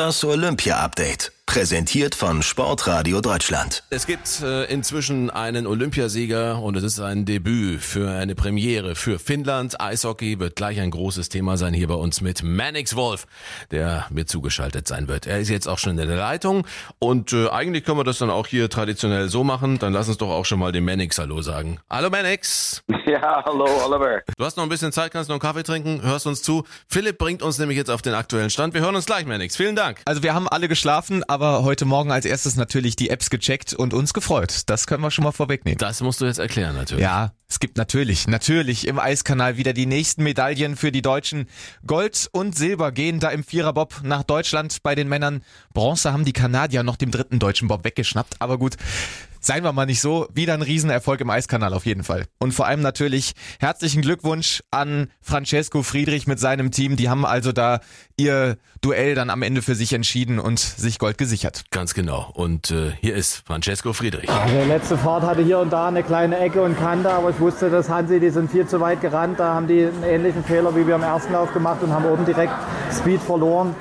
Das Olympia-Update. Präsentiert von Sportradio Deutschland. Es gibt äh, inzwischen einen Olympiasieger und es ist ein Debüt für eine Premiere für Finnland. Eishockey wird gleich ein großes Thema sein hier bei uns mit Mannix Wolf, der mir zugeschaltet sein wird. Er ist jetzt auch schon in der Leitung und äh, eigentlich können wir das dann auch hier traditionell so machen. Dann lass uns doch auch schon mal dem Mannix Hallo sagen. Hallo Mannix. Ja, hallo Oliver. Du hast noch ein bisschen Zeit, kannst noch einen Kaffee trinken, hörst uns zu. Philipp bringt uns nämlich jetzt auf den aktuellen Stand. Wir hören uns gleich, Mannix. Vielen Dank. Also wir haben alle geschlafen, aber heute Morgen als erstes natürlich die Apps gecheckt und uns gefreut. Das können wir schon mal vorwegnehmen. Das musst du jetzt erklären, natürlich. Ja, es gibt natürlich, natürlich im Eiskanal wieder die nächsten Medaillen für die Deutschen. Gold und Silber gehen da im Viererbob nach Deutschland bei den Männern. Bronze haben die Kanadier noch dem dritten deutschen Bob weggeschnappt. Aber gut, seien wir mal nicht so. Wieder ein Riesenerfolg im Eiskanal auf jeden Fall. Und vor allem natürlich herzlichen Glückwunsch an Francesco Friedrich mit seinem Team. Die haben also da ihr Duell dann am Ende für sich entschieden und sich Gold gesichert. Ganz genau. Und äh, hier ist Francesco Friedrich. Die letzte Fahrt hatte hier und da eine kleine Ecke und Kante, aber ich wusste, dass Hansi, die sind viel zu weit gerannt. Da haben die einen ähnlichen Fehler wie wir im ersten Lauf gemacht und haben oben direkt Speed verloren.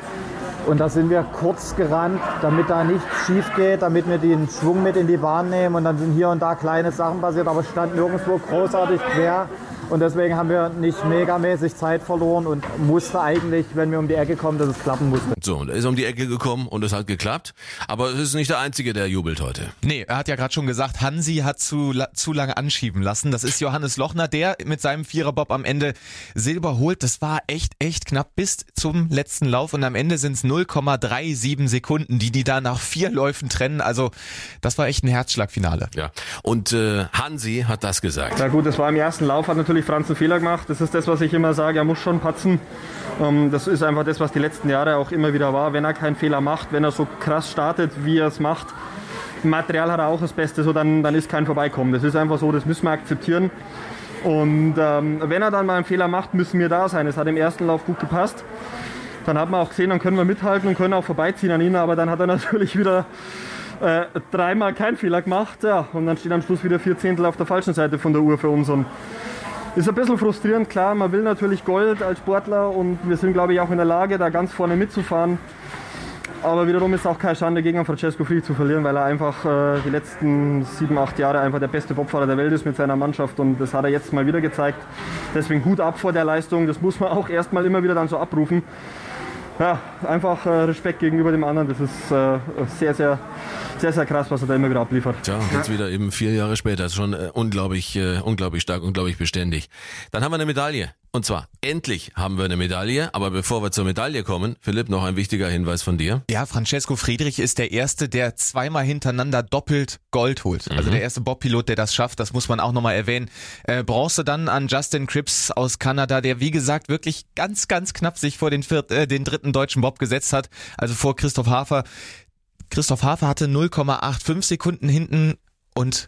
Und da sind wir kurz gerannt, damit da nichts schief geht, damit wir den Schwung mit in die Bahn nehmen. Und dann sind hier und da kleine Sachen passiert, aber stand nirgendwo großartig quer. Und deswegen haben wir nicht megamäßig Zeit verloren und musste eigentlich, wenn wir um die Ecke kommen, dass es klappen musste. So, und er ist um die Ecke gekommen und es hat geklappt. Aber es ist nicht der Einzige, der jubelt heute. Nee, er hat ja gerade schon gesagt, Hansi hat zu, zu lange anschieben lassen. Das ist Johannes Lochner, der mit seinem Viererbob am Ende Silber holt. Das war echt, echt knapp bis zum letzten Lauf und am Ende sind es 0,37 Sekunden, die die da nach vier Läufen trennen. Also das war echt ein Herzschlagfinale. Ja. Und äh, Hansi hat das gesagt. Ja gut, das war im ersten Lauf, hat natürlich Franz einen Fehler gemacht. Das ist das, was ich immer sage, er muss schon patzen. Ähm, Das ist einfach das, was die letzten Jahre auch immer wieder war. Wenn er keinen Fehler macht, wenn er so krass startet, wie er es macht, Material hat er auch das Beste, so dann, dann ist kein Vorbeikommen. Das ist einfach so, das müssen wir akzeptieren. Und ähm, wenn er dann mal einen Fehler macht, müssen wir da sein. Es hat im ersten Lauf gut gepasst. Dann hat man auch gesehen, dann können wir mithalten und können auch vorbeiziehen an ihn. Aber dann hat er natürlich wieder äh, dreimal keinen Fehler gemacht. Ja, und dann steht am Schluss wieder vier Zehntel auf der falschen Seite von der Uhr für uns. Und ist ein bisschen frustrierend, klar. Man will natürlich Gold als Sportler und wir sind, glaube ich, auch in der Lage, da ganz vorne mitzufahren. Aber wiederum ist auch keine Schande, gegen Francesco Friedrich zu verlieren, weil er einfach äh, die letzten sieben, acht Jahre einfach der beste Bobfahrer der Welt ist mit seiner Mannschaft und das hat er jetzt mal wieder gezeigt. Deswegen Hut ab vor der Leistung, das muss man auch erstmal immer wieder dann so abrufen. Ja, einfach äh, Respekt gegenüber dem anderen, das ist äh, sehr, sehr, sehr, sehr krass, was er da immer wieder abliefert. Tja, und jetzt wieder eben vier Jahre später. Das ist schon äh, unglaublich, äh, unglaublich stark, unglaublich beständig. Dann haben wir eine Medaille. Und zwar, endlich haben wir eine Medaille. Aber bevor wir zur Medaille kommen, Philipp, noch ein wichtiger Hinweis von dir. Ja, Francesco Friedrich ist der Erste, der zweimal hintereinander doppelt Gold holt. Also der erste Bobpilot, der das schafft, das muss man auch nochmal erwähnen. Äh, Bronze dann an Justin Cripps aus Kanada, der wie gesagt wirklich ganz, ganz knapp sich vor den, viert, äh, den dritten deutschen Bob gesetzt hat. Also vor Christoph Hafer. Christoph Hafer hatte 0,85 Sekunden hinten und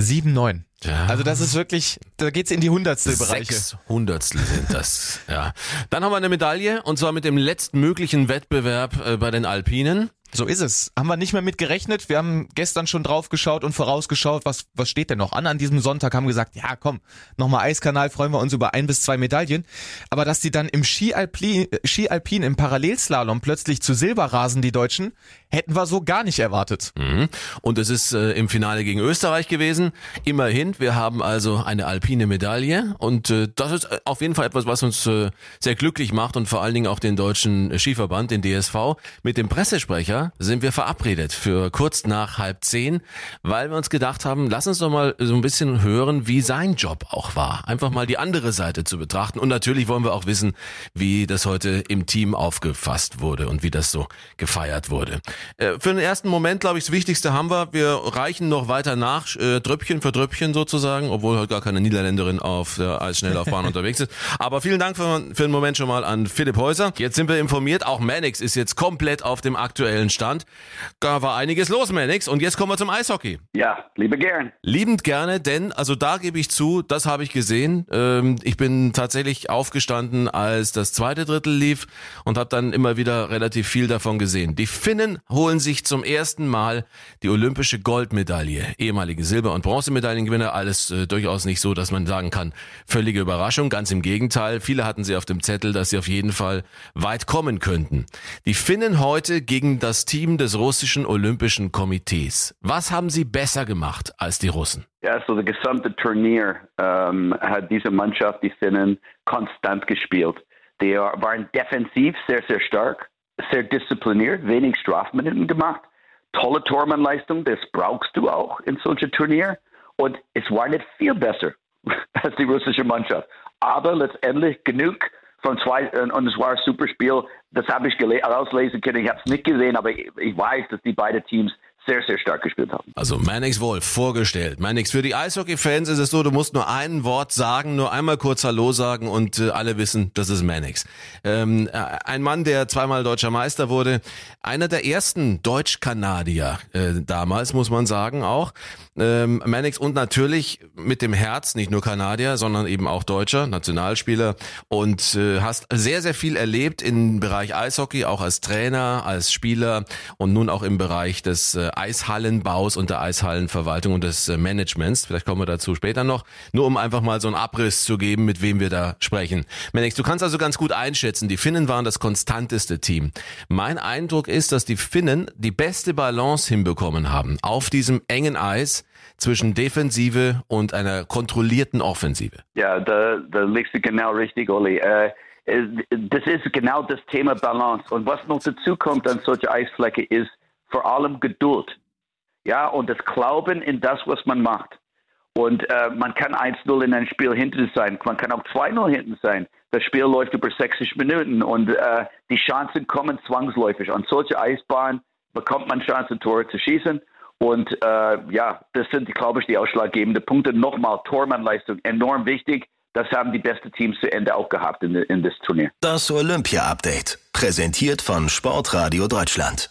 Cripps 0,79. Ja. Also das ist wirklich, da geht's in die hundertstel Bereiche. Sechs Hundertstel sind das. ja. Dann haben wir eine Medaille und zwar mit dem letztmöglichen Wettbewerb äh, bei den Alpinen. So ist es. Haben wir nicht mehr mit gerechnet. Wir haben gestern schon drauf geschaut und vorausgeschaut, was, was steht denn noch an an diesem Sonntag, haben gesagt, ja komm, nochmal Eiskanal, freuen wir uns über ein bis zwei Medaillen. Aber dass die dann im Ski Alpin, Ski Alpin im Parallelslalom plötzlich zu Silber rasen, die Deutschen, hätten wir so gar nicht erwartet. Mhm. Und es ist äh, im Finale gegen Österreich gewesen. Immerhin, wir haben also eine alpine Medaille und äh, das ist äh, auf jeden Fall etwas, was uns äh, sehr glücklich macht und vor allen Dingen auch den deutschen Skiverband, den DSV, mit dem Pressesprecher Holzer sind wir verabredet für kurz nach halb zehn, weil wir uns gedacht haben, lass uns doch mal so ein bisschen hören, wie sein Job auch war. Einfach mal die andere Seite zu betrachten. Und natürlich wollen wir auch wissen, wie das heute im Team aufgefasst wurde und wie das so gefeiert wurde. Für den ersten Moment, glaube ich, das Wichtigste haben wir. Wir reichen noch weiter nach, äh, für Dröppchen sozusagen, obwohl heute gar keine Niederländerin auf der Eisschnelllaufbahn unterwegs ist. Aber vielen Dank für, für den Moment schon mal an Philipp Häuser. Jetzt sind wir informiert, auch Mannix ist jetzt komplett auf dem aktuellen Stand. Da war einiges los, Mannix. Und jetzt kommen wir zum Eishockey. Ja, liebe gern. Liebend gerne, denn, also da gebe ich zu, das habe ich gesehen. Ähm, ich bin tatsächlich aufgestanden, als das zweite Drittel lief und habe dann immer wieder relativ viel davon gesehen. Die Finnen holen sich zum ersten Mal die olympische Goldmedaille. Ehemalige Silber- und Bronzemedaillengewinner, alles äh, durchaus nicht so, dass man sagen kann, völlige Überraschung. Ganz im Gegenteil. Viele hatten sie auf dem Zettel, dass sie auf jeden Fall weit kommen könnten. Die Finnen heute gegen das Team des russischen Olympischen Komitees. Was haben sie besser gemacht als die Russen? Ja, so das gesamte Turnier ähm, hat diese Mannschaft, die Finnen, konstant gespielt. Die waren defensiv sehr, sehr stark, sehr diszipliniert, wenig Strafminuten gemacht. Tolle Tormannleistung, das brauchst du auch in solchen Turnier. Und es war nicht viel besser als die russische Mannschaft. Aber letztendlich genug von zwei, und es war ein super Spiel. Das habe ich auslesen können. Ich habe es nicht gesehen, aber ich, ich weiß, dass die beiden Teams sehr, sehr stark gespielt haben. Also Mannix Wolf vorgestellt. Mannix, für die Eishockey-Fans ist es so, du musst nur ein Wort sagen, nur einmal kurz Hallo sagen und äh, alle wissen, das ist Mannix. Ähm, äh, ein Mann, der zweimal deutscher Meister wurde, einer der ersten Deutsch-Kanadier äh, damals, muss man sagen auch. Ähm, Mannix und natürlich mit dem Herz, nicht nur Kanadier, sondern eben auch Deutscher, Nationalspieler und äh, hast sehr, sehr viel erlebt im Bereich Eishockey, auch als Trainer, als Spieler und nun auch im Bereich des äh, Eishallenbaus und der Eishallenverwaltung und des äh, Managements. Vielleicht kommen wir dazu später noch. Nur um einfach mal so einen Abriss zu geben, mit wem wir da sprechen. Mannix, du kannst also ganz gut einschätzen, die Finnen waren das konstanteste Team. Mein Eindruck ist, dass die Finnen die beste Balance hinbekommen haben auf diesem engen Eis zwischen Defensive und einer kontrollierten Offensive. Ja, da, da liegst du genau richtig, Olli. Äh, das ist genau das Thema Balance. Und was noch dazu kommt an solche Eisfläche ist vor allem Geduld. Ja, und das Glauben in das, was man macht. Und äh, man kann 1-0 in ein Spiel hinten sein, man kann auch 2-0 hinten sein. Das Spiel läuft über 60 Minuten und äh, die Chancen kommen zwangsläufig. An solche Eisbahnen bekommt man Chancen, Tore zu schießen. Und äh, ja, das sind, glaube ich, die ausschlaggebenden Punkte. Nochmal, Tormannleistung enorm wichtig. Das haben die besten Teams zu Ende auch gehabt in, in das Turnier. Das Olympia-Update, präsentiert von Sportradio Deutschland.